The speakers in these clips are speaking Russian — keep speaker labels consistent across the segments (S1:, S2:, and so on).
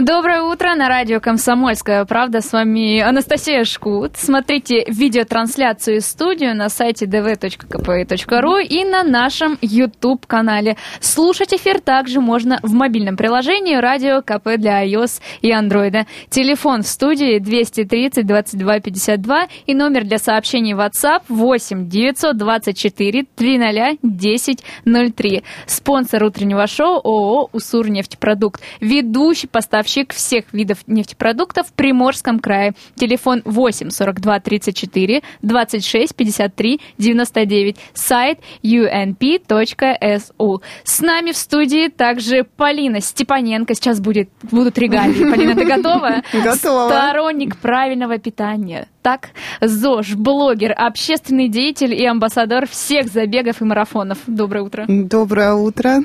S1: Доброе утро на радио «Комсомольская правда». С вами Анастасия Шкут. Смотрите видеотрансляцию из студию на сайте dv.kp.ru и на нашем YouTube-канале. Слушать эфир также можно в мобильном приложении «Радио КП» для iOS и Android. Телефон в студии 230 22 52 и номер для сообщений WhatsApp 8 924 300 10 03. Спонсор утреннего шоу ООО «Усур нефтепродукт». Ведущий поставщик поставщик всех видов нефтепродуктов в Приморском крае. Телефон 8 42 34 26 53 99. Сайт unp.su. С нами в студии также Полина Степаненко. Сейчас будет, будут регалии. Полина, ты готова?
S2: Готова.
S1: Сторонник правильного питания так, ЗОЖ, блогер, общественный деятель и амбассадор всех забегов и марафонов. Доброе утро.
S2: Доброе утро.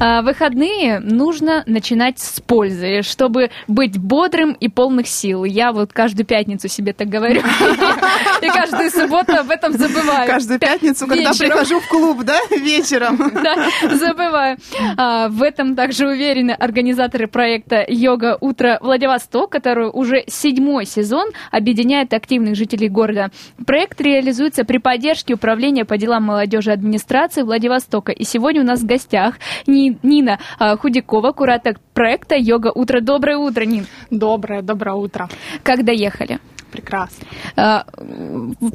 S1: А, выходные нужно начинать с пользы, чтобы быть бодрым и полных сил. Я вот каждую пятницу себе так говорю. И каждую субботу об этом забываю.
S2: Каждую пятницу, когда прихожу в клуб, да, вечером.
S1: Да, забываю. А, в этом также уверены организаторы проекта «Йога Утро Владивосток», который уже седьмой сезон объединяет активных жителей города. Проект реализуется при поддержке Управления по делам молодежи администрации Владивостока. И сегодня у нас в гостях Нина а, Худякова, куратор проекта «Йога Утро». Доброе утро, Нин.
S3: Доброе, доброе утро.
S1: Как доехали?
S3: Прекрасно.
S1: А,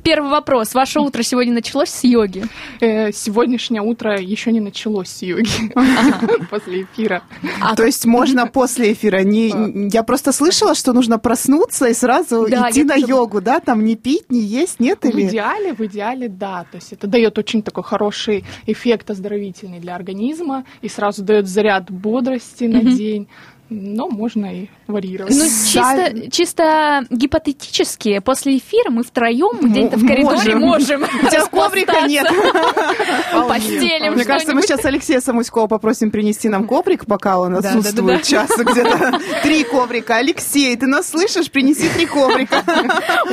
S1: первый вопрос. Ваше утро сегодня началось с йоги?
S3: Э, сегодняшнее утро еще не началось с йоги после эфира.
S2: А То есть можно после эфира? Не, я просто слышала, что нужно проснуться и сразу идти на йогу, да? Там не пить, не есть, нет?
S3: В идеале, в идеале, да. То есть это дает очень такой хороший эффект оздоровительный для организма и сразу дает заряд бодрости на день но можно и варьировать.
S1: Ну, чисто, чисто гипотетически, после эфира мы втроем где-то в коридоре можем.
S2: У тебя коврика нет.
S1: Постелим
S2: Мне кажется, мы сейчас Алексея Самуськова попросим принести нам коврик, пока он отсутствует час где-то. Три коврика. Алексей, ты нас слышишь? Принеси три коврика.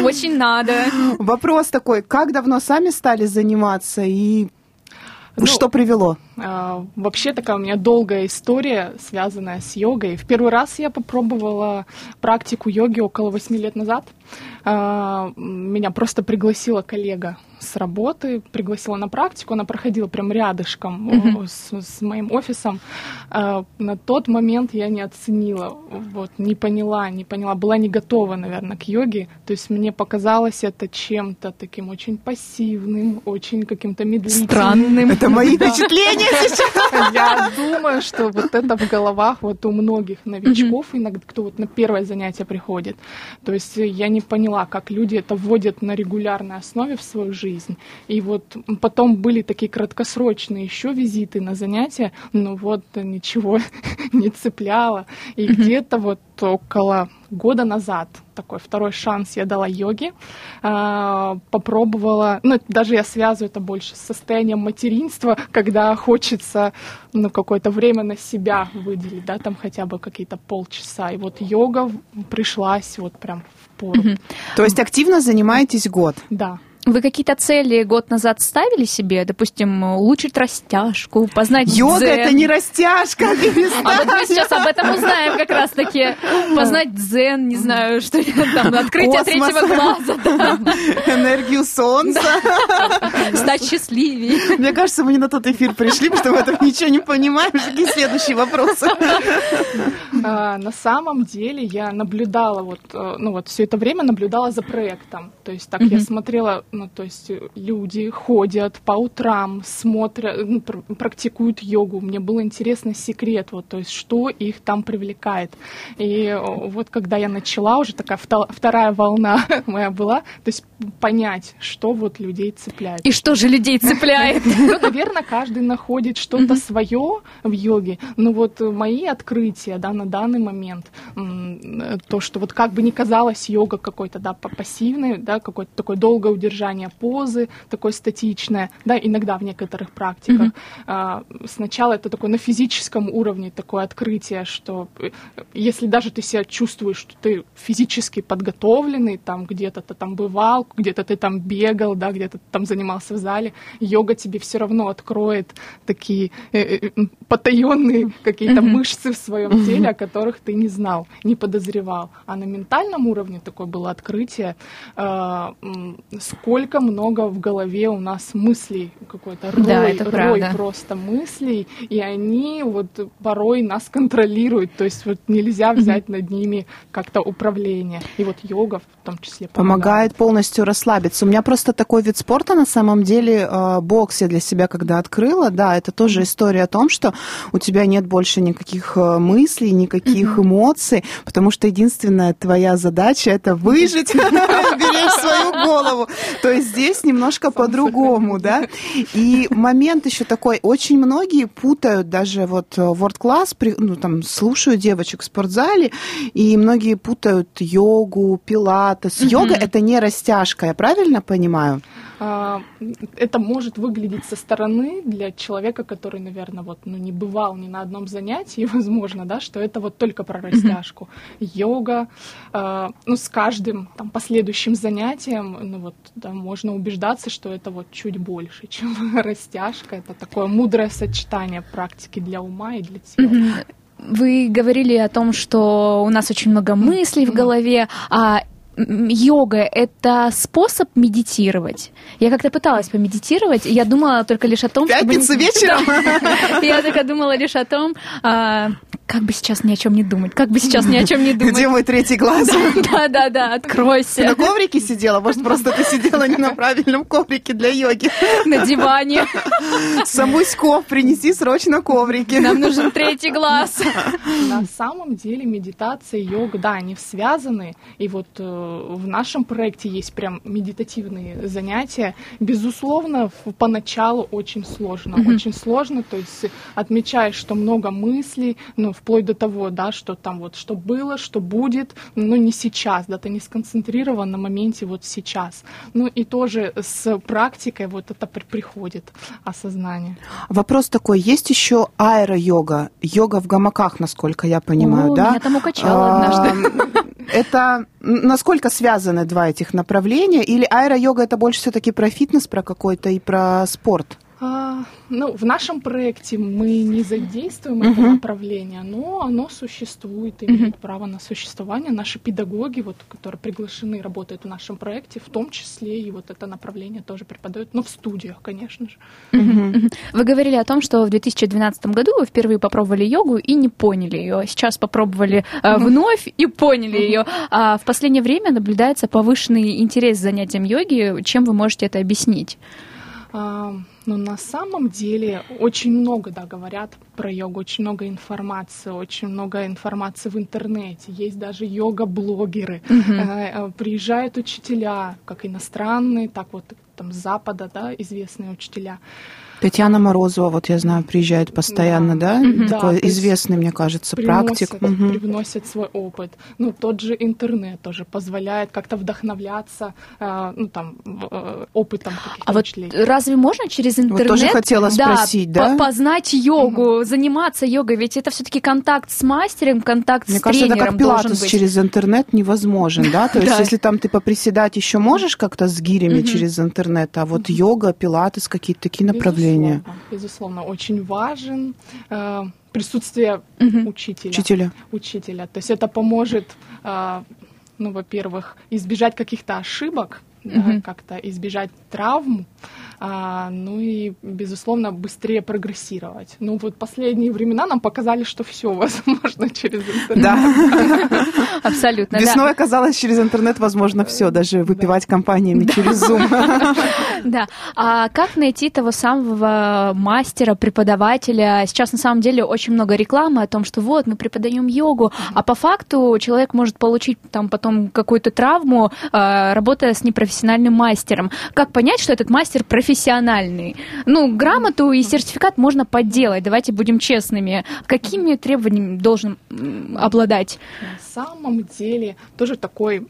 S1: Очень надо.
S2: Вопрос такой, как давно сами стали заниматься и ну, что привело?
S3: А, вообще такая у меня долгая история, связанная с йогой. В первый раз я попробовала практику йоги около восьми лет назад. А, меня просто пригласила коллега с работы, пригласила на практику, она проходила прям рядышком mm-hmm. с, с моим офисом. А, на тот момент я не оценила, вот, не поняла, не поняла, была не готова, наверное, к йоге. То есть мне показалось это чем-то таким очень пассивным, очень каким-то медлительным.
S1: Странным.
S2: Это мои впечатления сейчас.
S3: Я думаю, что вот это в головах вот у многих новичков, иногда кто вот на первое занятие приходит. То есть я не поняла, как люди это вводят на регулярной основе в свою жизнь жизнь. И вот потом были такие краткосрочные еще визиты на занятия, но вот ничего не цепляло. И где-то вот около года назад такой второй шанс я дала йоге, а, попробовала, ну даже я связываю это больше с состоянием материнства, когда хочется ну какое-то время на себя выделить, да, там хотя бы какие-то полчаса, и вот йога пришлась вот прям пору.
S2: То есть активно занимаетесь год?
S3: Да.
S1: Вы какие-то цели год назад ставили себе? Допустим, улучшить растяжку, познать
S2: Йога
S1: дзен?
S2: это не растяжка,
S1: А вот мы сейчас об этом узнаем как раз-таки. Познать дзен, не знаю, что там, открытие третьего глаза.
S2: Энергию солнца.
S1: Стать счастливее.
S2: Мне кажется, мы не на тот эфир пришли, потому что в этом ничего не понимаем. Какие следующие вопросы?
S3: А, на самом деле я наблюдала вот, э, ну вот все это время наблюдала за проектом. То есть так я смотрела ну, то есть э, люди ходят по утрам, смотрят, ну, практикуют йогу. Мне было интересно секрет, вот, то есть что их там привлекает. И вот когда я начала, уже такая вторая волна моя была, то есть понять, что вот людей цепляет.
S1: И что же людей цепляет?
S3: Ну, наверное, каждый находит что-то свое в йоге. Ну вот мои открытия, да, на данный момент то, что вот как бы ни казалось йога какой-то, да, пассивной, да, какое-то такое долгое удержание позы, такое статичное, да, иногда в некоторых практиках. Mm-hmm. Сначала это такое на физическом уровне такое открытие, что э, если даже ты себя чувствуешь, что ты физически подготовленный, там где-то ты там бывал, где-то ты там бегал, да, где-то ты там занимался в зале, йога тебе все равно откроет такие э, э, потаенные какие-то mm-hmm. мышцы в своем теле, о которых ты не знал, не подозревал. А на ментальном уровне такое было открытие, э, сколько много в голове у нас мыслей, какой-то рой, да, это рой просто мыслей, и они вот порой нас контролируют, то есть вот нельзя взять mm-hmm. над ними как-то управление. И вот йога в том числе
S2: помогает. Помогает полностью расслабиться. У меня просто такой вид спорта на самом деле, э, бокс я для себя когда открыла, да, это тоже история о том, что у тебя нет больше никаких э, мыслей, никаких mm-hmm. эмоций, потому что единственная твоя задача это выжить, беречь свою голову. То есть здесь немножко по-другому, да. И момент еще такой, очень многие путают даже вот World Class, ну там слушаю девочек в спортзале, и многие путают йогу, пилатес. Йога это не растяжка, я правильно понимаю?
S3: А, это может выглядеть со стороны для человека, который, наверное, вот, ну, не бывал ни на одном занятии, возможно, да, что это вот только про растяжку. Йога, э, ну, с каждым там, последующим занятием, ну, вот, да, можно убеждаться, что это вот чуть больше, чем растяжка. Это такое мудрое сочетание практики для ума и для тела.
S1: Вы говорили о том, что у нас очень много мыслей в голове, а йога — это способ медитировать. Я как-то пыталась помедитировать, и я думала только лишь о том,
S2: что... Пятница вечером?
S1: Я только думала лишь о том, а, как бы сейчас ни о чем не думать, как бы сейчас ни о чем не думать.
S2: Где мой третий глаз?
S1: Да, да, да, откройся.
S2: Ты на коврике сидела? Может, просто ты сидела не на правильном коврике для йоги?
S1: На диване.
S2: Самуськов, принеси срочно коврики.
S1: Нам нужен третий глаз.
S3: На самом деле медитация и йога, да, они связаны. И вот э, в нашем проекте есть прям медитативные занятия. Безусловно, поначалу очень сложно. Очень сложно, то есть отмечаешь, что много мыслей, ну, вплоть до того, да, что там вот, что было, что будет, но не сейчас, да, ты не сконцентрирован на моменте вот сейчас. Ну и тоже с практикой вот это приходит осознание.
S2: Вопрос такой, есть еще аэро-йога, йога в гамаках, насколько я понимаю,
S1: О,
S2: да?
S1: Меня там укачало однажды.
S2: Это насколько связаны два этих направления? Или аэро-йога это больше все-таки про фитнес, про какой-то и про спорт?
S3: А, ну, в нашем проекте мы не задействуем uh-huh. это направление, но оно существует, имеет uh-huh. право на существование. Наши педагоги, вот, которые приглашены, работают в нашем проекте, в том числе и вот это направление тоже преподают, но в студиях, конечно же.
S1: Uh-huh. Вы говорили о том, что в 2012 году вы впервые попробовали йогу и не поняли ее. Сейчас попробовали uh, вновь и поняли ее. А в последнее время наблюдается повышенный интерес к занятиям йоги. Чем вы можете это объяснить?
S3: Но на самом деле очень много, да, говорят про йогу, очень много информации, очень много информации в интернете. Есть даже йога-блогеры. Mm-hmm. Приезжают учителя, как иностранные, так вот там с Запада, да, известные учителя.
S2: Татьяна Морозова, вот я знаю, приезжает постоянно, да? да? Такой да, известный, мне кажется, практик.
S3: Угу. Привносит свой опыт. Ну, тот же интернет тоже позволяет как-то вдохновляться, э, ну, там, э, опытом каких-то
S1: А вот разве можно через интернет... Вот
S2: тоже хотела спросить, да?
S1: да? познать йогу, угу. заниматься йогой? Ведь это все таки контакт с мастером, контакт
S2: мне
S1: с
S2: кажется,
S1: тренером
S2: это как пилатес через интернет невозможен, да? То есть, если там ты поприседать еще можешь как-то с гирями через интернет, а вот йога, пилатес, какие-то такие направления
S3: Безусловно, безусловно очень важен э, присутствие угу. учителя.
S2: Учителя.
S3: Учителя. То есть это поможет, э, ну, во-первых, избежать каких-то ошибок, угу. да, как-то избежать травм, а, ну и, безусловно, быстрее прогрессировать. Ну вот последние времена нам показали, что все возможно через интернет.
S2: Да,
S1: абсолютно.
S2: Весной оказалось через интернет возможно все, даже выпивать компаниями через Zoom.
S1: Да. А как найти того самого мастера, преподавателя? Сейчас на самом деле очень много рекламы о том, что вот мы преподаем йогу, а по факту человек может получить там потом какую-то травму, а, работая с непрофессиональным мастером. Как понять, что этот мастер профессиональный? Профессиональный. Ну, грамоту и сертификат можно подделать, давайте будем честными. Какими требованиями должен обладать?
S3: На самом деле тоже такой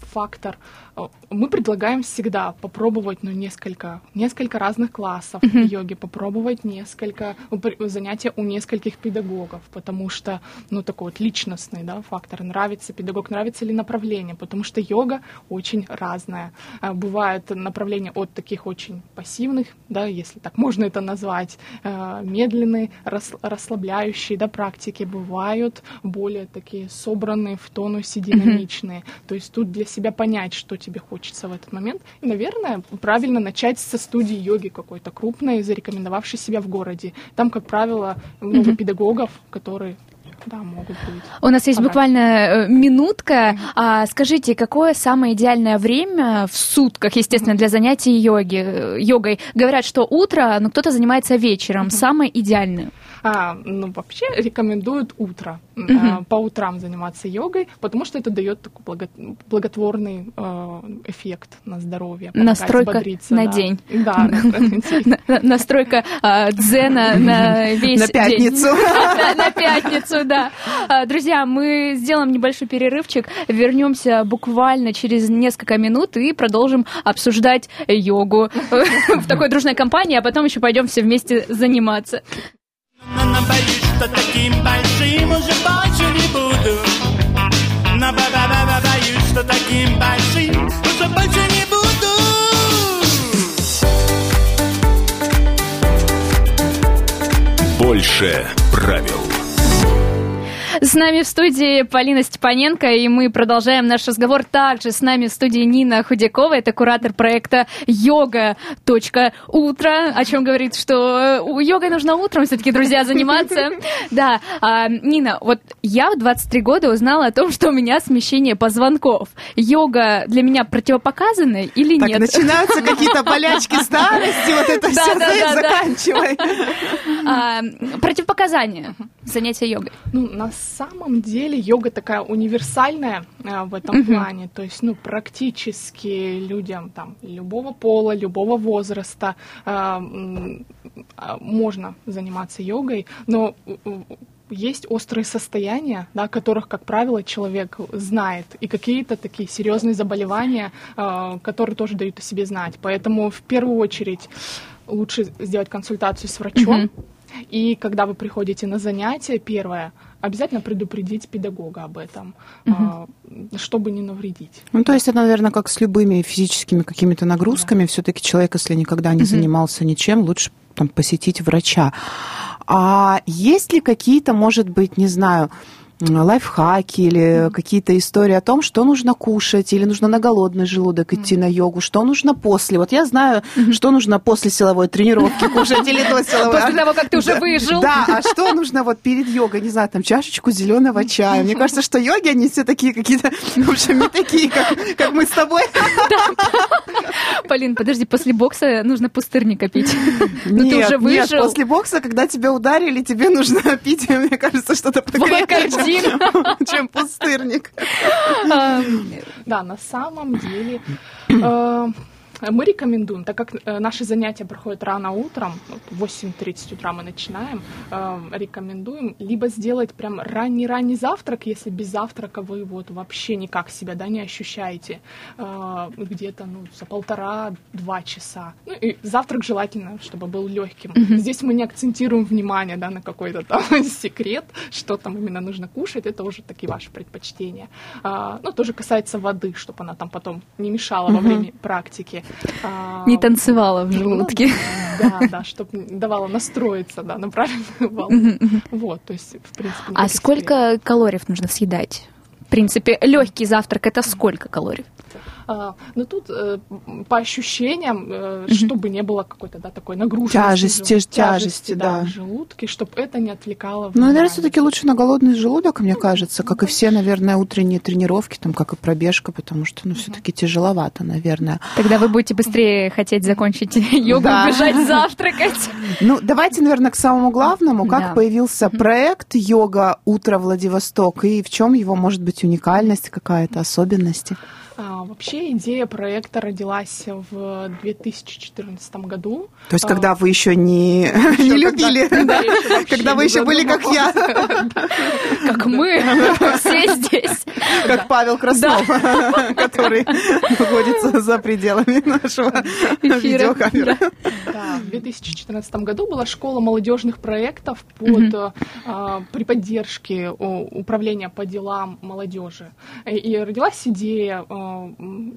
S3: фактор Э, мы предлагаем всегда попробовать ну, несколько, несколько разных классов uh-huh. йоги, попробовать несколько занятия у нескольких педагогов, потому что, ну, такой вот личностный да, фактор, нравится педагог, нравится ли направление, потому что йога очень разная. Э, бывает направление от таких очень пассивных, да, если так можно это назвать, э, медленные, расслабляющие да, практики, бывают более такие собранные в тонусе, динамичные. Uh-huh. То есть тут для себя понять, что тебе хочется в этот момент. И, наверное, правильно начать со студии йоги какой-то крупной, зарекомендовавшей себя в городе. Там, как правило, много mm-hmm. педагогов, которые да, могут быть.
S1: У нас есть Пора. буквально э, минутка. А, скажите, какое самое идеальное время в сутках, естественно, для занятий йоги, э, йогой? Говорят, что утро, но кто-то занимается вечером. Самое идеальное.
S3: А, ну, вообще рекомендуют утро, угу. а, по утрам заниматься йогой, потому что это дает такой благо, благотворный э, эффект на здоровье.
S1: Настройка на
S3: да.
S1: день.
S3: Да,
S1: настройка а, дзена на весь
S2: На пятницу.
S1: На пятницу, да. А, друзья, мы сделаем небольшой перерывчик, вернемся буквально через несколько минут и продолжим обсуждать йогу в такой дружной компании, а потом еще пойдем все вместе заниматься. Но боюсь, что таким большим уже больше не буду. Но боюсь, что таким большим уже больше не буду.
S4: Больше правил.
S1: С нами в студии Полина Степаненко, и мы продолжаем наш разговор. Также с нами в студии Нина Худякова, это куратор проекта йога.утро, о чем говорит, что у йогой нужно утром все-таки, друзья, заниматься. Да, а, Нина, вот я в 23 года узнала о том, что у меня смещение позвонков. Йога для меня противопоказана или
S2: так,
S1: нет?
S2: начинаются какие-то болячки старости, вот это все заканчивай.
S1: А, противопоказания занятия йогой.
S3: Ну, нас самом деле йога такая универсальная э, в этом mm-hmm. плане, то есть, ну, практически людям там любого пола, любого возраста э, э, можно заниматься йогой, но есть острые состояния, да, которых, как правило, человек знает, и какие-то такие серьезные заболевания, э, которые тоже дают о себе знать. Поэтому в первую очередь лучше сделать консультацию с врачом. Mm-hmm. И когда вы приходите на занятие, первое, обязательно предупредить педагога об этом, угу. чтобы не навредить.
S2: Ну, то есть это, наверное, как с любыми физическими какими-то нагрузками. Да. Все-таки человек, если никогда не угу. занимался ничем, лучше там, посетить врача. А есть ли какие-то, может быть, не знаю, лайфхаки или какие-то истории о том, что нужно кушать, или нужно на голодный желудок идти на йогу, что нужно после. Вот я знаю, что нужно после силовой тренировки кушать или до силовой.
S1: После того, как ты уже выжил.
S2: Да, а что нужно вот перед йогой, не знаю, там чашечку зеленого чая. Мне кажется, что йоги, они все такие какие-то, в общем, не такие, как, мы с тобой.
S1: Полин, подожди, после бокса нужно пустырника пить.
S2: Ну, ты уже выжил. Нет, после бокса, когда тебя ударили, тебе нужно пить, мне кажется, что-то покрепче один. Чем пустырник.
S3: Да, на самом деле э, мы рекомендуем, так как э, наши занятия проходят рано утром, в 8.30 утра мы начинаем, э, рекомендуем либо сделать прям ранний-ранний завтрак, если без завтрака вы вот вообще никак себя да, не ощущаете, э, где-то ну, за полтора-два часа. Ну и завтрак желательно, чтобы был легким. Mm-hmm. Здесь мы не акцентируем внимание да, на какой-то там секрет, что там именно нужно кушать, это уже такие ваши предпочтения. Ну, тоже касается воды, чтобы она там потом не мешала mm-hmm. во время практики.
S1: А, не танцевала в желудке.
S3: Ну, да, да, чтобы давала настроиться, да, на правильную волну. Вот, то есть, в принципе...
S1: А сколько калорий нужно съедать? В принципе, легкий завтрак это сколько калорий?
S3: А, но тут э, по ощущениям, э, чтобы не было какой-то да, такой нагрузки.
S2: Тяжести, тяжести, тяжести да,
S3: да. в желудке, чтобы это не отвлекало
S2: Ну, наверное, все-таки лучше на голодный желудок, мне кажется, как и все, наверное, утренние тренировки, там, как и пробежка, потому что, ну, все-таки тяжеловато, наверное.
S1: Тогда вы будете быстрее хотеть закончить йогу, да. бежать завтракать.
S2: Ну, давайте, наверное, к самому главному. Как да. появился проект «Йога. Утро Владивосток» и в чем его, может быть, уникальность какая-то, особенности?
S3: А, вообще идея проекта родилась в 2014 году.
S2: То есть, а, когда вы еще не, еще не любили, когда, да, когда вы еще были как я.
S1: Как мы, все здесь.
S2: Как Павел Краснов, который находится за пределами нашего видеокамеры.
S3: Да, в 2014 году была школа молодежных проектов под, при поддержке управления по делам молодежи. И родилась идея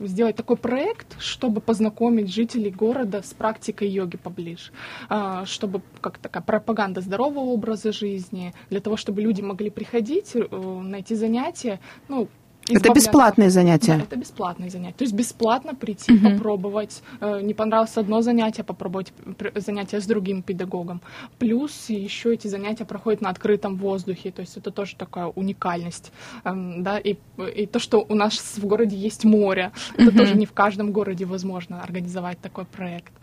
S3: сделать такой проект, чтобы познакомить жителей города с практикой йоги поближе, а, чтобы как такая пропаганда здорового образа жизни, для того, чтобы люди могли приходить, э, найти занятия, ну,
S2: это бесплатные занятия?
S3: Да, это бесплатные занятия. То есть бесплатно прийти, угу. попробовать. Э, не понравилось одно занятие, попробовать занятие с другим педагогом. Плюс еще эти занятия проходят на открытом воздухе. То есть это тоже такая уникальность. Эм, да? и, и то, что у нас в городе есть море, это угу. тоже не в каждом городе возможно организовать такой проект.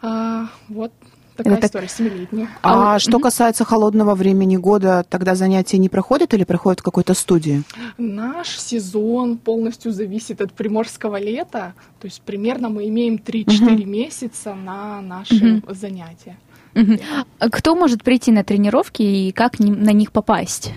S3: А, вот Такая это история, семилетняя.
S2: А, а что касается холодного времени года, тогда занятия не проходят или проходят в какой-то студии?
S3: Наш сезон полностью зависит от приморского лета. То есть примерно мы имеем 3-4 угу. месяца на наши угу. занятия.
S1: Угу. Кто может прийти на тренировки и как на них попасть?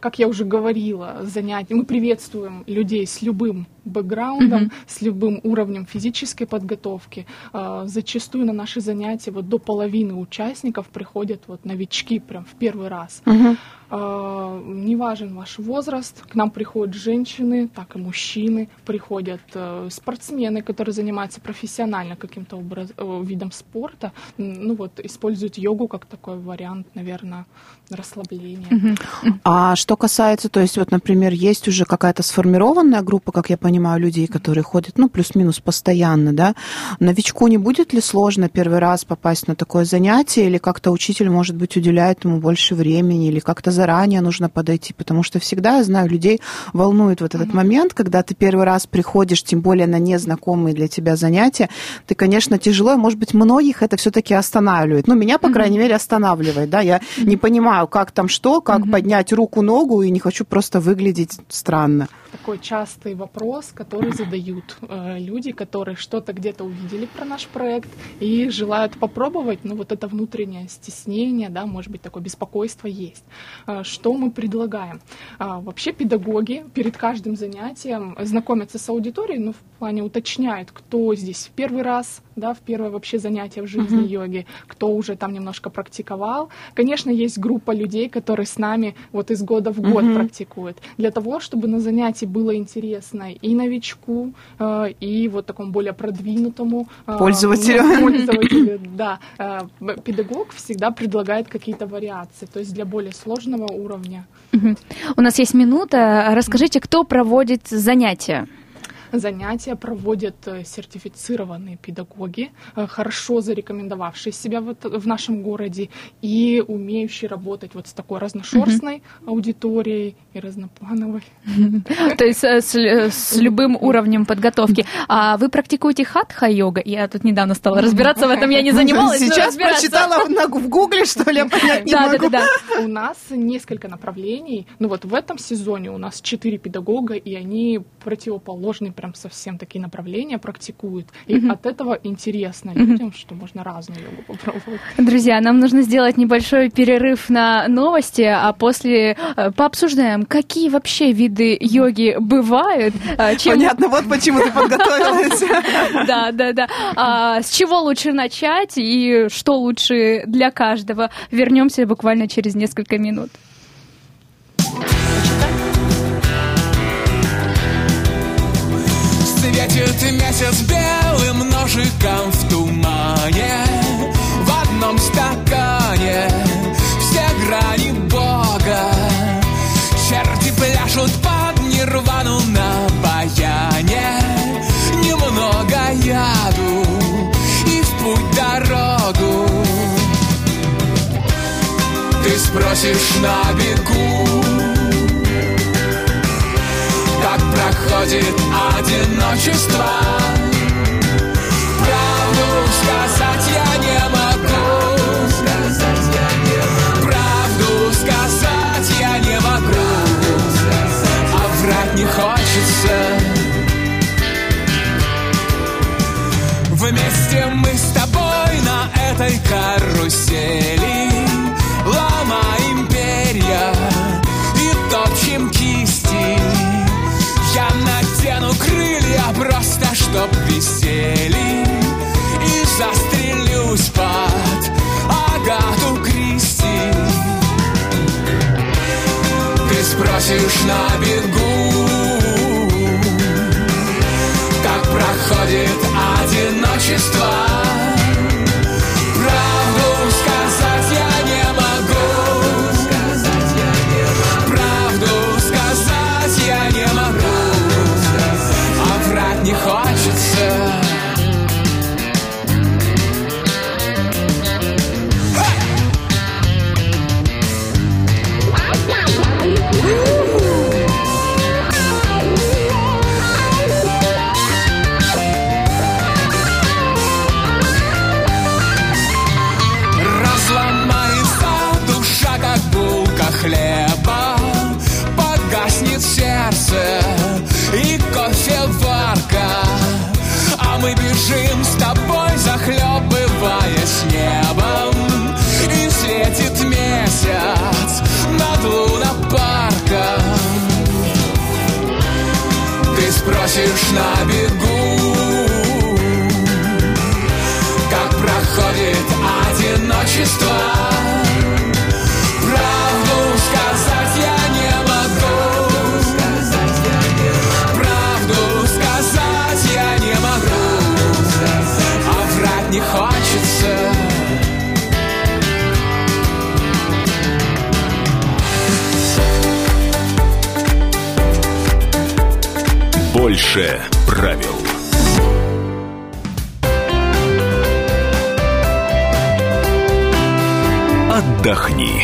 S3: Как я уже говорила, занятия. Мы приветствуем людей с любым бэкграундом, mm-hmm. с любым уровнем физической подготовки. А, зачастую на наши занятия вот до половины участников приходят вот новички прям в первый раз. Mm-hmm. Uh, не важен ваш возраст, к нам приходят женщины, так и мужчины, приходят uh, спортсмены, которые занимаются профессионально каким-то образ, uh, видом спорта, ну вот используют йогу как такой вариант, наверное, расслабления.
S2: Uh-huh. А что касается, то есть вот, например, есть уже какая-то сформированная группа, как я понимаю, людей, которые ходят, ну, плюс-минус постоянно, да, новичку не будет ли сложно первый раз попасть на такое занятие, или как-то учитель, может быть, уделяет ему больше времени, или как-то заранее нужно подойти, потому что всегда, я знаю, людей волнует вот этот mm-hmm. момент, когда ты первый раз приходишь, тем более на незнакомые для тебя занятия, ты, конечно, тяжело, и, может быть, многих это все-таки останавливает. Ну, меня, по mm-hmm. крайней мере, останавливает, да, я mm-hmm. не понимаю, как там что, как mm-hmm. поднять руку, ногу, и не хочу просто выглядеть странно.
S3: Такой частый вопрос, который задают э, люди, которые что-то где-то увидели про наш проект и желают попробовать, но вот это внутреннее стеснение, да, может быть, такое беспокойство есть. А, что мы предлагаем? А, вообще педагоги перед каждым занятием знакомятся с аудиторией, ну, в плане уточняют, кто здесь в первый раз, да, в первое вообще занятие в жизни uh-huh. йоги, кто уже там немножко практиковал. Конечно, есть группа людей, которые с нами вот из года в год uh-huh. практикуют. Для того, чтобы на занятии было интересно и новичку, э, и вот такому более продвинутому
S2: э, пользователю.
S3: пользователю да, э, педагог всегда предлагает какие-то вариации, то есть для более сложного уровня.
S1: Uh-huh. У нас есть минута. Расскажите, кто проводит занятия?
S3: Занятия проводят э, сертифицированные педагоги, э, хорошо зарекомендовавшие себя в, в нашем городе и умеющие работать вот с такой разношерстной аудиторией и разноплановой.
S1: То есть э, с любым уровнем подготовки. А вы практикуете хатха-йога? Я тут недавно стала разбираться в этом, я не занималась.
S2: Сейчас прочитала в гугле, что ли, понять не могу. Да,
S3: да, У нас несколько направлений. Ну вот в этом сезоне у нас четыре педагога, и они противоположные прям совсем такие направления практикуют. И от этого интересно людям, что можно разную йогу попробовать.
S1: Друзья, нам нужно сделать небольшой перерыв на новости, а после э, пообсуждаем, какие вообще виды йоги бывают.
S2: Э, чем... Понятно, вот почему ты подготовилась.
S1: Да, да, да. А, с чего лучше начать и что лучше для каждого? Вернемся буквально через несколько минут.
S5: Светит месяц белым ножиком в тумане В одном стакане все грани пляшут под нирвану на баяне. Немного яду и в путь дорогу. Ты спросишь на бегу проходит одиночество Вместе мы с тобой на этой карусели. Ломаем перья и топчем кисти. Я надену крылья просто чтоб висели. И застрелюсь под Агату Кристи. Ты спросишь на бегу одиночество
S4: Больше правил. Отдохни.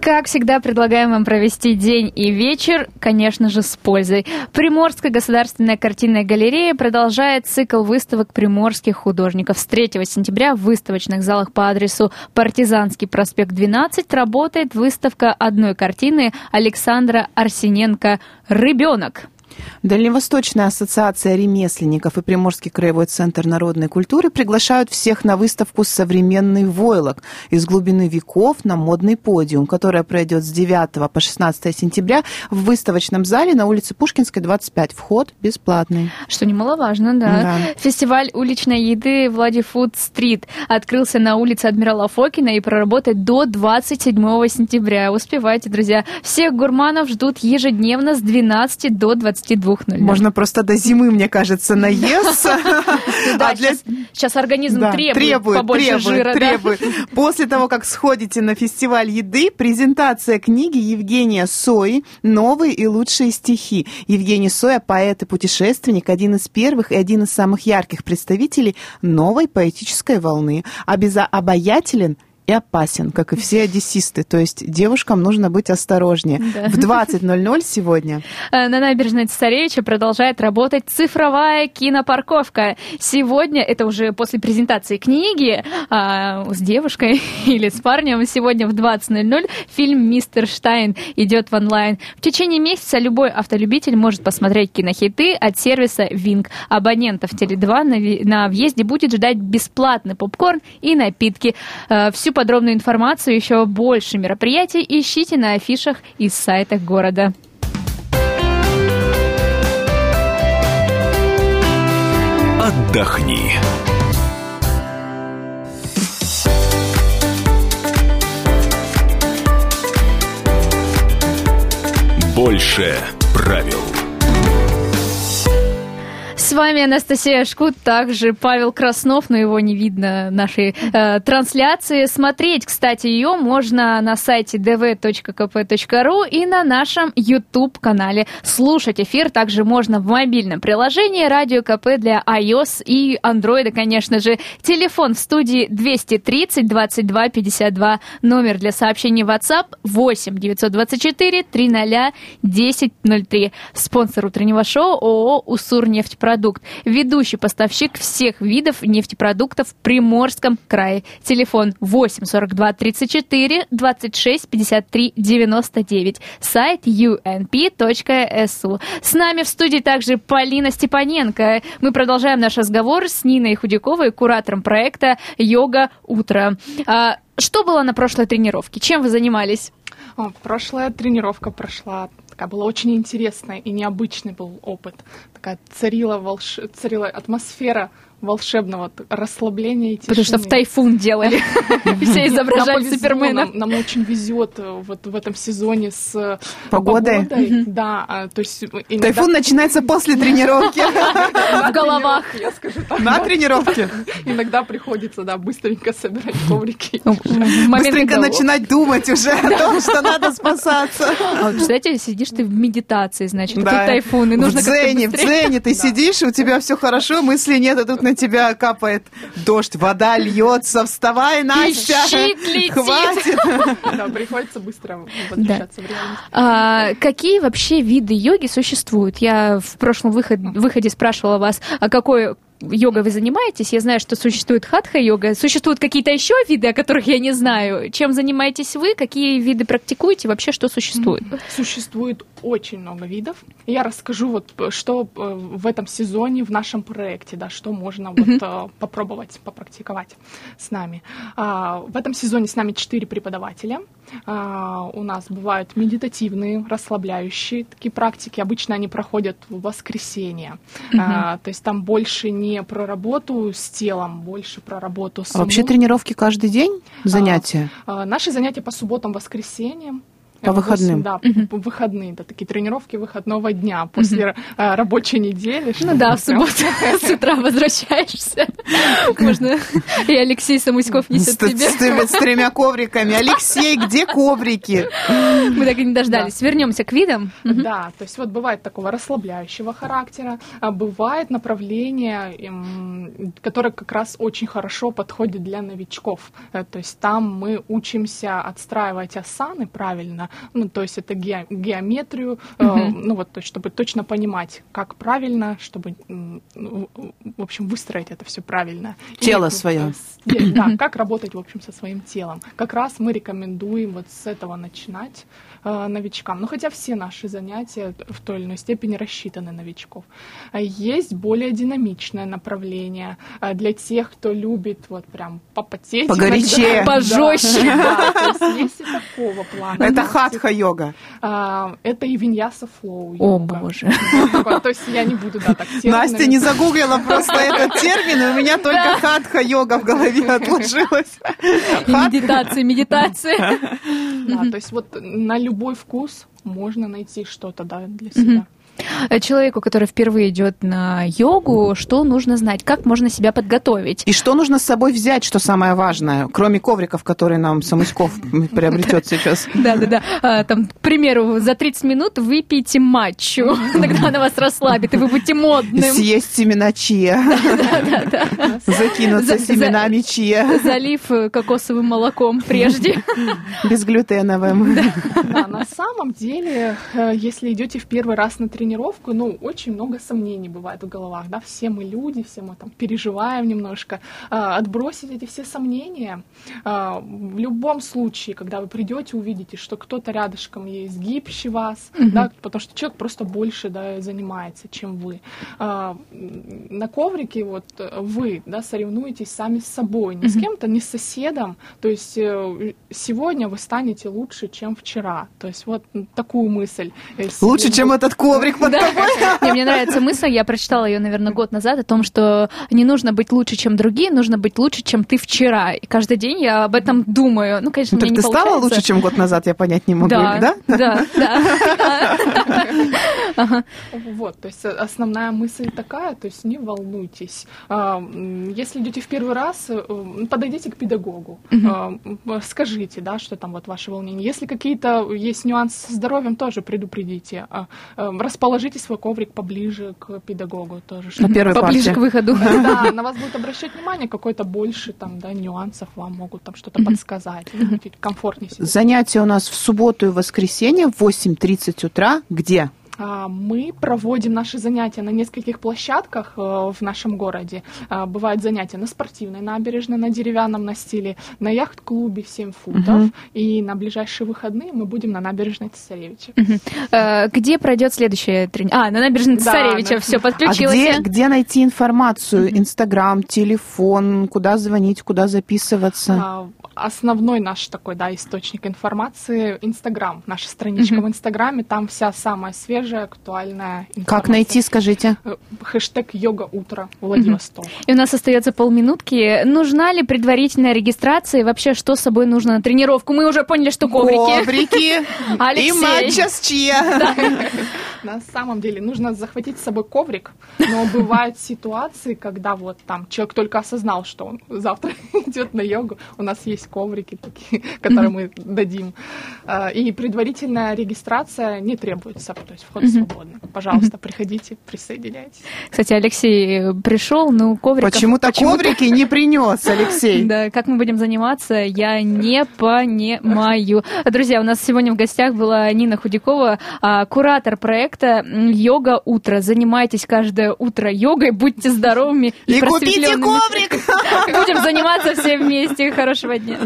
S1: Как всегда, предлагаем вам провести день и вечер, конечно же, с пользой. Приморская государственная картинная галерея продолжает цикл выставок приморских художников. С 3 сентября в выставочных залах по адресу Партизанский проспект 12 работает выставка одной картины Александра Арсененко «Рыбенок».
S2: Дальневосточная ассоциация ремесленников и Приморский краевой центр народной культуры приглашают всех на выставку «Современный войлок» из глубины веков на модный подиум, которая пройдет с 9 по 16 сентября в выставочном зале на улице Пушкинской, 25. Вход бесплатный.
S1: Что немаловажно, да.
S2: Да.
S1: Фестиваль уличной еды Влади Фуд Стрит открылся на улице Адмирала Фокина и проработает до 27 сентября. Успевайте, друзья. Всех гурманов ждут ежедневно с 12 до 22.00.
S2: Можно просто до зимы, мне кажется, наесться.
S1: Да,
S2: А для-
S1: сейчас, сейчас организм
S2: Да,
S1: требует, побольше жира. да.
S2: требует. После того, как сходите на фестиваль еды, презентация книги Евгения Сои «Новые и лучшие стихи». Евгений Соя – поэт и путешественник, один из первых и один из самых ярких представителей новой поэтической волны. Обяза- обаятелен и опасен, как и все одессисты. То есть девушкам нужно быть осторожнее.
S1: Да.
S2: В 20.00 сегодня
S1: Э, На набережной Цесаревича продолжает работать цифровая кинопарковка. Сегодня, это уже после презентации книги а, с девушкой или с парнем, сегодня в 20.00 фильм «Мистер Штайн» идет в онлайн. В течение месяца любой автолюбитель может посмотреть кинохиты от сервиса Винг. Абонентов Теле2 на, ви- на въезде будет ждать бесплатный попкорн и напитки. Э, Всю подробную информацию, еще больше мероприятий ищите на афишах и сайтах города.
S4: Отдохни. Больше правил.
S1: С вами Анастасия Шкут, также Павел Краснов, но его не видно нашей э, трансляции. Смотреть, кстати, ее можно на сайте dv.kp.ru и на нашем YouTube-канале. Слушать эфир также можно в мобильном приложении Радио КП для iOS и Android, конечно же. Телефон в студии 230 22 52. Номер для сообщений WhatsApp 8 924 300 1003. Спонсор утреннего шоу ООО «Уссурнефтьпродукт». Нефтепродукт. Ведущий поставщик всех видов нефтепродуктов в Приморском крае. Телефон 8 42 34 26 53 99. Сайт unp.su. С нами в студии также Полина Степаненко. Мы продолжаем наш разговор с Ниной Худяковой, куратором проекта «Йога утро». А, Что было на прошлой тренировке? Чем вы занимались?
S3: О, Прошлая тренировка прошла такая была очень интересная и необычный был опыт. Такая царила, волш... царила атмосфера волшебного расслабления и тишины.
S1: Потому что в тайфун делали. Все изображали Супермена.
S3: Нам, очень везет э, вот в этом сезоне с э,
S2: Погодой?
S3: Да, а, то есть иногда-
S2: Тайфун начинается после тренировки.
S1: В головах.
S3: Я скажу так.
S2: На тренировке.
S3: Иногда приходится, да, быстренько собирать коврики.
S1: Момент,
S2: Быстренько начинать думать уже о том, что надо спасаться.
S1: А вот, Представляете, сидишь ты в медитации, значит, тут тайфун, и нужно
S2: в
S1: как-то
S2: дзене, в дзене ты сидишь, у тебя все хорошо, мысли нет, а тут на тебя капает дождь, вода льется, вставай, Настя,
S1: щит летит.
S2: хватит.
S3: Да, приходится быстро возвращаться в реальность.
S1: А, какие вообще виды йоги существуют? Я в прошлом выход- выходе спрашивала вас, а какой йогой вы занимаетесь? Я знаю, что существует хатха-йога. Существуют какие-то еще виды, о которых я не знаю. Чем занимаетесь вы? Какие виды практикуете? Вообще, что существует?
S3: Существует очень много видов. Я расскажу, вот, что э, в этом сезоне в нашем проекте, да, что можно вот, э, попробовать, попрактиковать с нами. А, В этом сезоне с нами четыре преподавателя. А, У нас бывают медитативные, расслабляющие такие практики. Обычно они проходят в воскресенье. А, То есть там больше не про работу с телом, больше про работу с
S2: А вообще тренировки каждый день? Занятия?
S3: а, Наши занятия по субботам, воскресеньям.
S2: По выходным?
S3: Да, по выходные, да, такие тренировки выходного дня после э, рабочей недели.
S1: Ну да, в субботу с утра возвращаешься. Можно и Алексей Самуськов несет тебе.
S2: с тремя- ковриками. Алексей, где коврики?
S1: Мы так и не дождались. Вернемся к видам.
S3: Да, то есть вот бывает такого расслабляющего характера, а бывает направление, м, которое как раз очень хорошо подходит для новичков. Э, То есть там мы учимся отстраивать асаны правильно, ну то есть это ге- геометрию, э, ну вот, то есть чтобы точно понимать, как правильно, чтобы, ну, в общем, выстроить это все правильно. И,
S2: Тело
S3: э,
S2: свое.
S3: Да, как работать, в общем, со своим телом. Как раз мы рекомендуем вот с этого начинать новичкам. Ну, хотя все наши занятия в той или иной степени рассчитаны на новичков. А Есть более динамичное направление э, для тех, кто любит вот прям попотеть.
S2: Погорячее.
S3: иногда.
S1: Пожестче.
S3: Да, да, то есть есть и такого плана.
S2: Это хатха-йога.
S3: а, Это и виньяса флоу.
S1: О, боже.
S3: То есть я не буду, да, так
S2: Настя не загуглила просто этот термин, и у меня только хатха-йога в голове отложилась.
S1: Медитация, медитация.
S3: Да, то есть вот на любой вкус можно найти что-то да, для себя.
S1: Человеку, который впервые идет на йогу, что нужно знать? Как можно себя подготовить?
S2: И что нужно с собой взять, что самое важное, кроме ковриков, которые нам Самуськов приобретет сейчас?
S1: Да-да-да. А, Там, к примеру, за 30 минут выпейте матчу. Тогда она вас расслабит, и вы будете модным.
S2: Съесть семена чия. Закинуться
S1: За- за-
S2: семенами чия.
S1: Залив э, кокосовым молоком прежде.
S2: Безглютеновым.
S3: Да, на самом деле, э, если идете в первый раз на тренировку, ну, очень много сомнений бывает в головах, да, все мы люди, все мы там переживаем немножко. А, Отбросить эти все сомнения. а, В любом случае, когда вы придете, увидите, что кто-то рядышком есть гибче вас, да, потому что человек просто больше, да, занимается, чем вы. А, На коврике вот вы, да, соревнуетесь сами с собой, не с кем-то, не с соседом. То есть э, сегодня вы станете лучше, чем вчера. То есть вот такую мысль. э,
S2: Лучше, чем этот коврик под тобой.
S1: Не, мне нравится мысль, я прочитала ее, наверное, год назад, о том, что не нужно быть лучше, чем другие, нужно быть лучше, чем ты вчера. И каждый день я об этом думаю. Ну, конечно,
S2: Ну, Так
S1: не
S2: ты стала
S1: получается.
S2: лучше, чем год назад, я понять не могу,
S1: Да,
S2: да?
S1: да, да.
S3: Вот, то есть основная мысль такая, то есть не волнуйтесь. А, Если идете в первый раз, э, подойдите к педагогу, А, скажите, да, что там вот ваши волнения. Если какие-то есть нюансы со здоровьем, тоже предупредите. А, э, Расположите свой коврик поближе к педагогу тоже.
S2: На
S3: чтобы-
S2: первой
S1: Поближе
S2: партии.
S1: к выходу.
S3: Да, на вас будет обращать внимание, какой-то больше там, да, нюансов вам могут там что-то подсказать, комфортнее себя
S2: Занятия у нас в субботу и воскресенье в 8.30 утра. Где?
S3: А, Мы проводим наши занятия на нескольких площадках э, в нашем городе. А, Бывают занятия на спортивной набережной, на деревянном настиле, на яхт-клубе в 7 футов. И на ближайшие выходные мы будем на набережной Цесаревича.
S1: Э, Где пройдет следующая тренировка? А, на набережной
S3: Да,
S1: Цесаревича.
S3: на-
S1: Все,
S2: А
S1: подключилась.
S2: где, где найти информацию? Инстаграм, телефон, куда звонить, куда записываться?
S3: А, Основной наш такой, да, источник информации — Инстаграм. Наша страничка в Инстаграме, там вся самая свежая, актуальная информация.
S2: Как найти, скажите?
S3: Э, Хэштег «Йога утро Владивосток».
S1: И у нас остается полминутки. Нужна ли предварительная регистрация? И вообще, что с собой нужно на тренировку? Мы уже поняли, что коврики.
S2: Коврики.
S1: Алексей.
S2: И матча с чья.
S3: На самом деле нужно захватить с собой коврик, но бывают ситуации, когда вот там человек только осознал, что он завтра идет на йогу, у нас есть коврики такие, которые мы дадим. А, И предварительная регистрация не требуется, то есть вход свободный. Пожалуйста, приходите, присоединяйтесь.
S1: Кстати, Алексей пришел, ну, ковриков...
S2: Почему-то коврики не принес, Алексей.
S1: Да, как мы будем заниматься, я не понимаю. Друзья, у нас сегодня в гостях была Нина Худякова, а, куратор проекта «Йога утро». Занимайтесь каждое утро йогой, будьте здоровыми и,
S2: И купите коврик!
S1: Будем заниматься все вместе. Хорошего дня.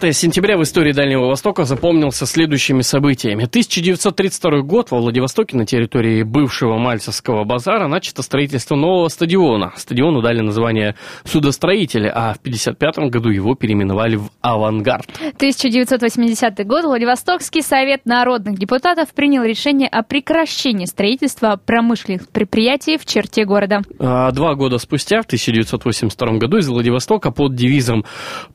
S6: 9 сентября в истории Дальнего Востока запомнился следующими событиями. 1932 год во Владивостоке на территории бывшего Мальцевского базара начато строительство нового стадиона. Стадиону дали название «Судостроители», а в 1955 году его переименовали в «Авангард».
S1: 1980 год Владивостокский совет народных депутатов принял решение о прекращении строительства промышленных предприятий в черте города.
S6: А Два года спустя, в 1982 году, из Владивостока под девизом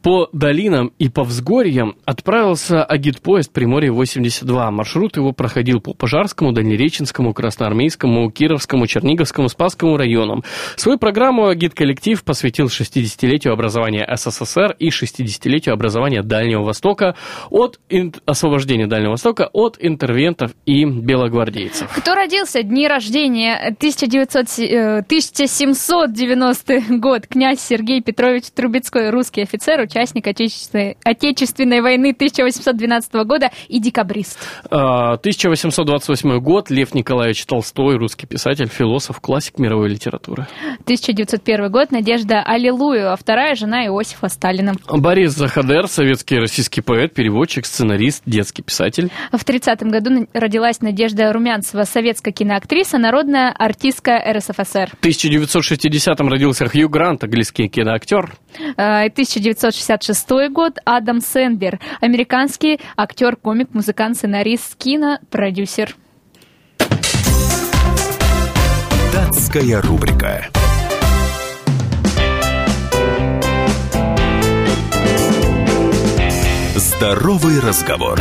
S6: «По долинам и по взгорьям» отправился агитпоезд «Приморье-82». Маршрут его проходил по Пожарскому, Дальнереченскому, Красноармейскому, Кировскому, Черниговскому, Спасскому районам. Свою программу агитколлектив посвятил 60-летию образования СССР и 60-летию образования Дальнего Востока от ин- освобождения Дальнего Востока от интервентов и белогвардейцев.
S1: Кто родился? Дни рождения 1900, э, 1790 год. Князь Сергей Петрович Трубецкой, русский офицер, участник Отечественной Отечественной войны 1812 года и декабрист.
S6: А, 1828 год. Лев Николаевич Толстой, русский писатель, философ, классик мировой литературы.
S1: 1901 год. Надежда Аллилуева, вторая жена Иосифа Сталина.
S6: Борис Захадер, советский и российский поэт, переводчик, сценарист, детский писатель.
S1: В 30 году родилась Надежда Румянцева, советская киноактриса, народная артистка РСФСР.
S6: В 1960-м родился Хью Грант, английский киноактер.
S1: Э, 1966 год. Адам Сэндлер, американский актер, комик, музыкант, сценарист, кинопродюсер.
S4: Датская рубрика. Здоровый разговор.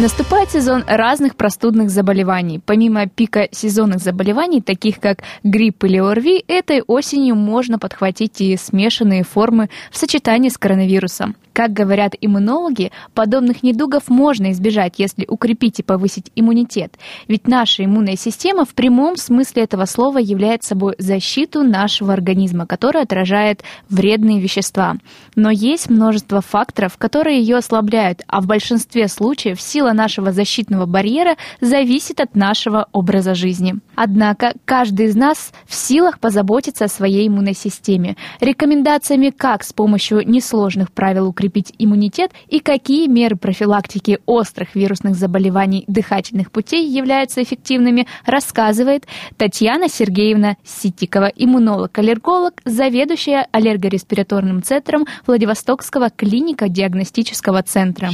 S1: Наступает сезон разных простудных заболеваний. Помимо пика сезонных заболеваний, таких как грипп или ОРВИ, этой осенью можно подхватить и смешанные формы в сочетании с коронавирусом. Как говорят иммунологи, подобных недугов можно избежать, если укрепить и повысить иммунитет. Ведь наша иммунная система в прямом смысле этого слова является собой защиту нашего организма, которая отражает вредные вещества. Но есть множество факторов, которые ее ослабляют, а в большинстве случаев сила нашего защитного барьера зависит от нашего образа жизни. Однако каждый из нас в силах позаботиться о своей иммунной системе. Рекомендациями, как с помощью несложных правил укрепить иммунитет и какие меры профилактики острых вирусных заболеваний дыхательных путей являются эффективными, рассказывает Татьяна Сергеевна Ситикова, иммунолог-аллерголог, заведующая аллергореспираторным центром Владивостокского клинико-диагностического центра.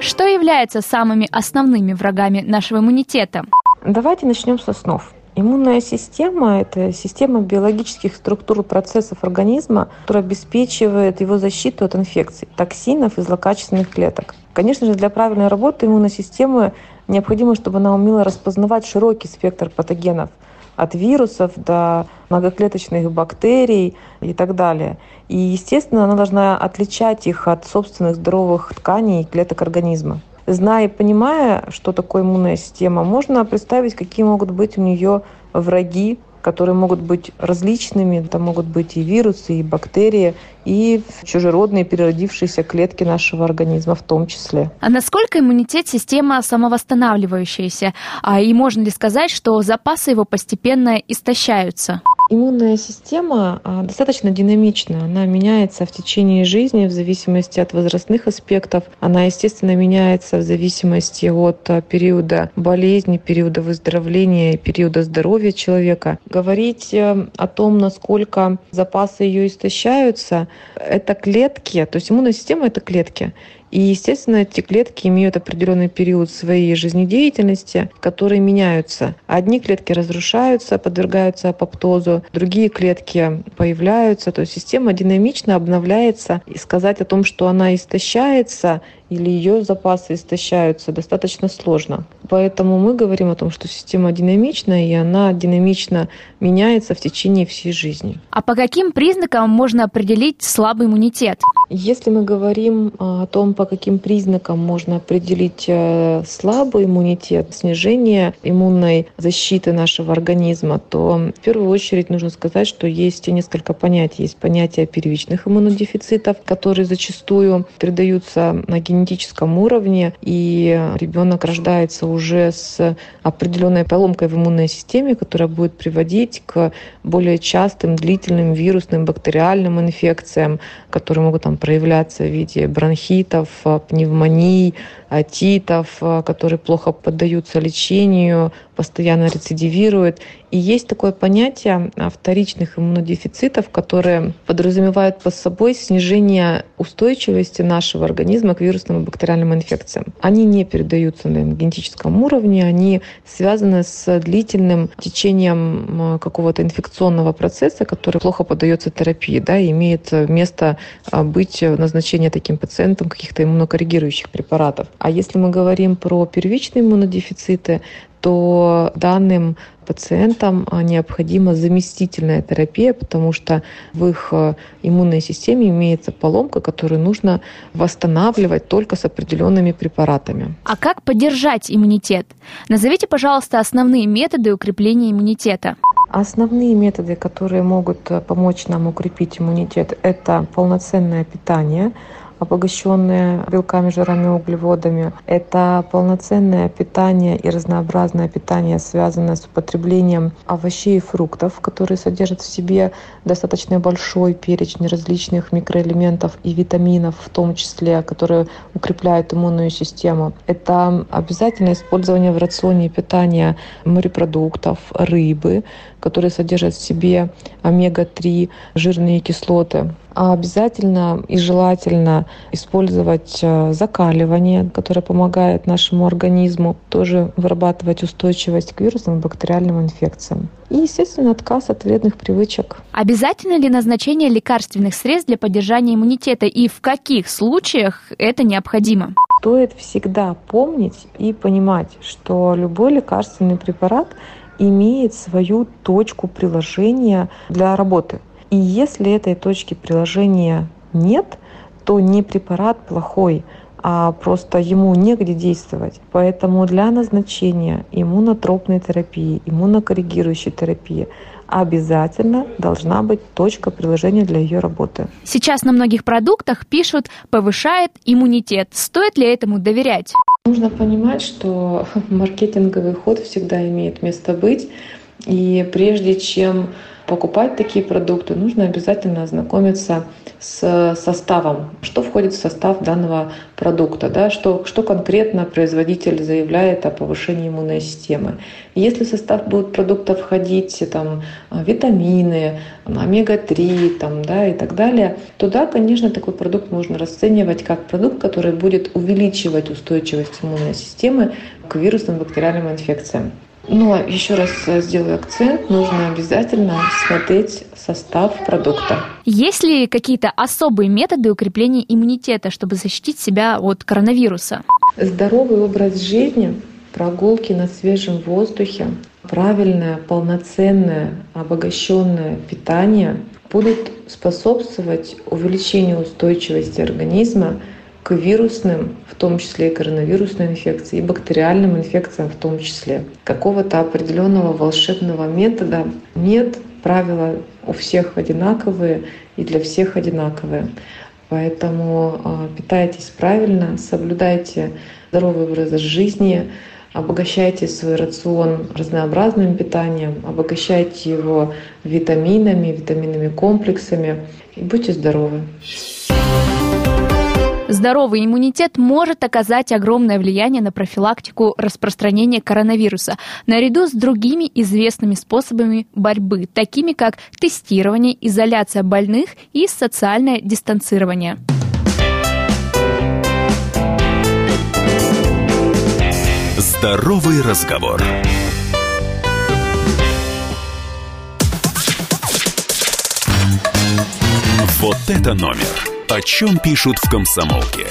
S1: Что является самыми основными врагами нашего иммунитета?
S7: Давайте начнем с основ. Иммунная система – это система биологических структур и процессов организма, которая обеспечивает его защиту от инфекций, токсинов и злокачественных клеток. Конечно же, для правильной работы иммунной системы необходимо, чтобы она умела распознавать широкий спектр патогенов от вирусов до многоклеточных бактерий и так далее. И, естественно, она должна отличать их от собственных здоровых тканей и клеток организма. Зная и понимая, что такое иммунная система, можно представить, какие могут быть у нее враги, которые могут быть различными. Это могут быть и вирусы, и бактерии, и чужеродные переродившиеся клетки нашего организма в том числе.
S1: А насколько иммунитет система самовосстанавливающаяся? А и можно ли сказать, что запасы его постепенно истощаются?
S7: Иммунная система а, достаточно динамична. Она меняется в течение жизни в зависимости от возрастных аспектов. Она, естественно, меняется в зависимости от а, периода болезни, периода выздоровления периода здоровья человека. Говорить э, о том, насколько запасы ее истощаются, это клетки, то есть иммунная система — это клетки. И, естественно, эти клетки имеют определенный период своей жизнедеятельности, которые меняются. Одни клетки разрушаются, подвергаются апоптозу, другие клетки появляются. То есть система динамично обновляется. И сказать о том, что она истощается или ее запасы истощаются, достаточно сложно. Поэтому мы говорим о том, что система динамична, и она динамично меняется в течение всей жизни.
S1: А по каким признакам можно определить слабый иммунитет?
S7: Если мы говорим а, о том, по каким признакам можно определить э, слабый иммунитет, снижение иммунной защиты нашего организма, то в первую очередь нужно сказать, что есть несколько понятий. Есть понятие первичных иммунодефицитов, которые зачастую передаются на генетическом уровне, и ребенок рождается уже с определенной поломкой в иммунной системе, которая будет приводить к более частым, длительным вирусным, бактериальным инфекциям, которые могут там проявляться в виде бронхитов, пневмоний, отитов, которые плохо поддаются лечению, постоянно рецидивируют. И есть такое понятие вторичных иммунодефицитов, которые подразумевают под собой снижение устойчивости нашего организма к вирусным и бактериальным инфекциям. Они не передаются на генетическом уровне, они связаны с длительным течением какого-то инфекционного процесса, который плохо поддается терапии, да, и имеет место быть назначение таким пациентам каких-то иммунокоррегирующих препаратов. А если мы говорим про первичные иммунодефициты, то данным пациентам а, необходима заместительная терапия, потому что в их а, иммунной системе имеется поломка, которую нужно восстанавливать только с определенными препаратами.
S1: А как поддержать иммунитет? Назовите, пожалуйста, основные методы укрепления иммунитета.
S7: Основные методы, которые могут э, помочь нам укрепить иммунитет, это полноценное питание, обогащенные белками, жирами, углеводами. Это полноценное питание и разнообразное питание, связанное с употреблением овощей и фруктов, которые содержат в себе достаточно большой перечень различных микроэлементов и витаминов, в том числе, которые укрепляют иммунную систему. Это обязательное использование в рационе питания морепродуктов, рыбы, которые содержат в себе омега-3 жирные кислоты. А обязательно и желательно использовать э, закаливание, которое помогает нашему организму тоже вырабатывать устойчивость к вирусным и бактериальным инфекциям. И, естественно, отказ от вредных привычек.
S1: Обязательно ли назначение лекарственных средств для поддержания иммунитета и в каких случаях это необходимо?
S7: Стоит всегда помнить и понимать, что любой лекарственный препарат имеет свою точку приложения для работы. И если этой точки приложения нет, то не препарат плохой, а просто ему негде действовать. Поэтому для назначения иммунотропной терапии, иммунокоррегирующей терапии обязательно должна быть точка приложения для ее работы.
S1: Сейчас на многих продуктах пишут «повышает иммунитет». Стоит ли этому доверять?
S7: Нужно понимать, что маркетинговый ход всегда имеет место быть. И прежде чем покупать такие продукты, нужно обязательно ознакомиться с составом, что входит в состав данного продукта, да, что, что конкретно производитель заявляет о повышении иммунной системы. Если в состав будут продукта входить там, витамины, омега-3 там, да, и так далее, то да, конечно, такой продукт можно расценивать как продукт, который будет увеличивать устойчивость иммунной системы к вирусным бактериальным инфекциям. Но еще раз сделаю акцент, нужно обязательно смотреть состав продукта.
S1: Есть ли какие-то особые методы укрепления иммунитета, чтобы защитить себя от коронавируса?
S7: Здоровый образ жизни, прогулки на свежем воздухе, правильное, полноценное, обогащенное питание будут способствовать увеличению устойчивости организма к вирусным, в том числе и коронавирусной инфекции, и бактериальным инфекциям в том числе. Какого-то определенного волшебного метода нет, правила у всех одинаковые и для всех одинаковые. Поэтому а, питайтесь правильно, соблюдайте здоровый образ жизни, обогащайте свой рацион разнообразным питанием, обогащайте его витаминами, витаминными комплексами и будьте здоровы.
S1: Здоровый иммунитет может оказать огромное влияние на профилактику распространения коронавируса, наряду с другими известными способами борьбы, такими как тестирование, изоляция больных и социальное дистанцирование.
S4: Здоровый разговор. Вот это номер. О чем пишут в комсомолке?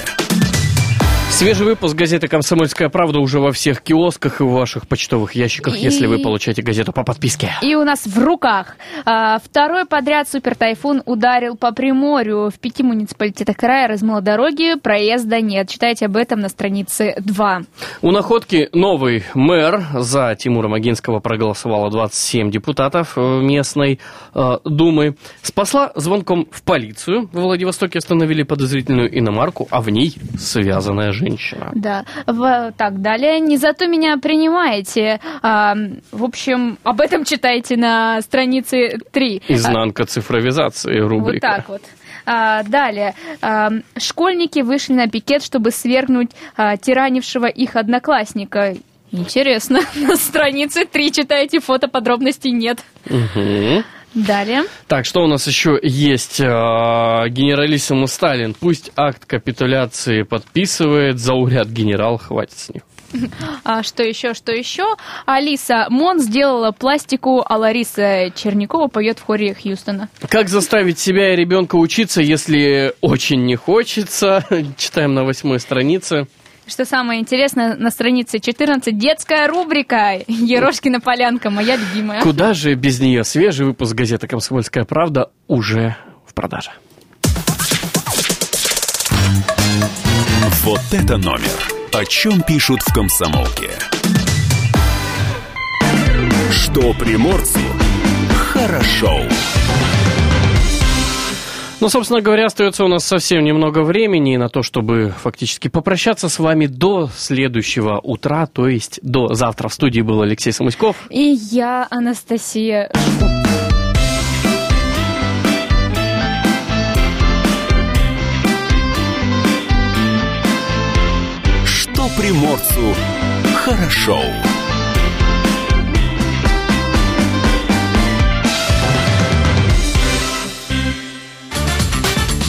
S6: Свежий выпуск газеты «Комсомольская правда» уже во всех киосках и в ваших почтовых ящиках, и... если вы получаете газету по подписке.
S1: И у нас в руках. А, второй подряд супертайфун ударил по Приморью. В пяти муниципалитетах края размыло дороги, проезда нет. Читайте об этом на странице 2.
S6: У находки новый мэр. За Тимура Магинского проголосовало 27 депутатов э, местной э, думы. Спасла звонком в полицию. В Владивостоке остановили подозрительную иномарку, а в ней связанная жизнь женщина.
S1: Да. В, так, далее. Не зато меня принимаете. А, в общем, об этом читайте на странице 3.
S6: Изнанка цифровизации рубрика.
S1: Вот так вот. А, далее. А, школьники вышли на пикет, чтобы свергнуть а, тиранившего их одноклассника. Интересно. На странице 3 читайте, фото подробностей нет.
S6: Угу.
S1: Далее.
S6: Так, что у нас еще есть? А, генералиссимус Сталин. Пусть акт капитуляции подписывает, зауряд генерал, хватит с них.
S1: А что еще, что еще? Алиса Мон сделала пластику, а Лариса Черникова поет в хоре Хьюстона.
S6: Как заставить себя и ребенка учиться, если очень не хочется? Читаем на восьмой странице.
S1: Что самое интересное, на странице 14 детская рубрика «Ерошкина полянка», моя любимая.
S6: Куда же без нее? Свежий выпуск газеты «Комсомольская правда» уже в продаже.
S4: Вот это номер. О чем пишут в комсомолке. Что приморцу хорошо.
S6: Ну, собственно говоря, остается у нас совсем немного времени на то, чтобы фактически попрощаться с вами до следующего утра, то есть до завтра. В студии был Алексей Самуськов.
S1: И я, Анастасия
S4: Что приморцу хорошо.